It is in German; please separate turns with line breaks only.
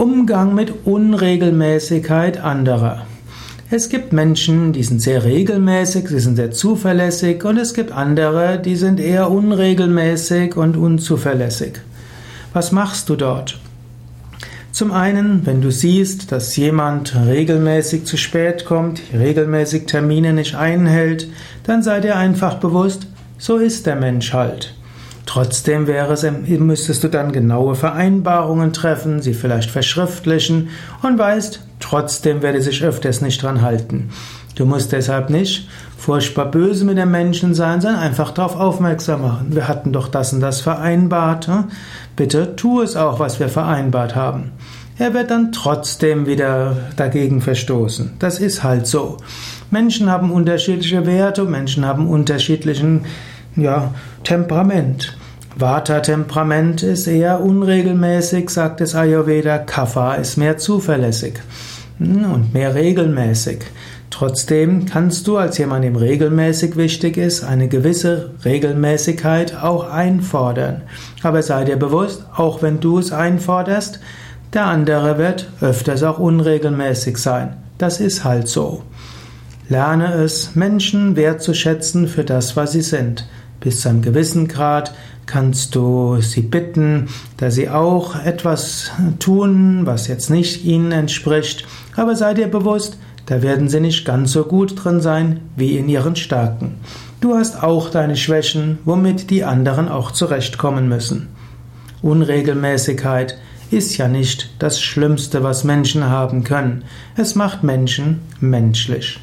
Umgang mit Unregelmäßigkeit anderer. Es gibt Menschen, die sind sehr regelmäßig, sie sind sehr zuverlässig und es gibt andere, die sind eher unregelmäßig und unzuverlässig. Was machst du dort? Zum einen, wenn du siehst, dass jemand regelmäßig zu spät kommt, regelmäßig Termine nicht einhält, dann sei dir einfach bewusst, so ist der Mensch halt. Trotzdem wäre es, müsstest du dann genaue Vereinbarungen treffen, sie vielleicht verschriftlichen und weißt, trotzdem werde sich öfters nicht dran halten. Du musst deshalb nicht furchtbar böse mit den Menschen sein, sondern einfach darauf aufmerksam machen. Wir hatten doch das und das vereinbart. Hm? Bitte tu es auch, was wir vereinbart haben. Er wird dann trotzdem wieder dagegen verstoßen. Das ist halt so. Menschen haben unterschiedliche Werte, Menschen haben unterschiedlichen ja, Temperament. Vata-Temperament ist eher unregelmäßig, sagt es Ayurveda. Kapha ist mehr zuverlässig hm, und mehr regelmäßig. Trotzdem kannst du als jemand, dem regelmäßig wichtig ist, eine gewisse Regelmäßigkeit auch einfordern. Aber sei dir bewusst, auch wenn du es einforderst, der andere wird öfters auch unregelmäßig sein. Das ist halt so. Lerne es, Menschen wertzuschätzen für das, was sie sind. Bis zu einem gewissen Grad kannst du sie bitten, dass sie auch etwas tun, was jetzt nicht ihnen entspricht, aber sei dir bewusst, da werden sie nicht ganz so gut drin sein wie in ihren Stärken. Du hast auch deine Schwächen, womit die anderen auch zurechtkommen müssen. Unregelmäßigkeit ist ja nicht das Schlimmste, was Menschen haben können. Es macht Menschen menschlich.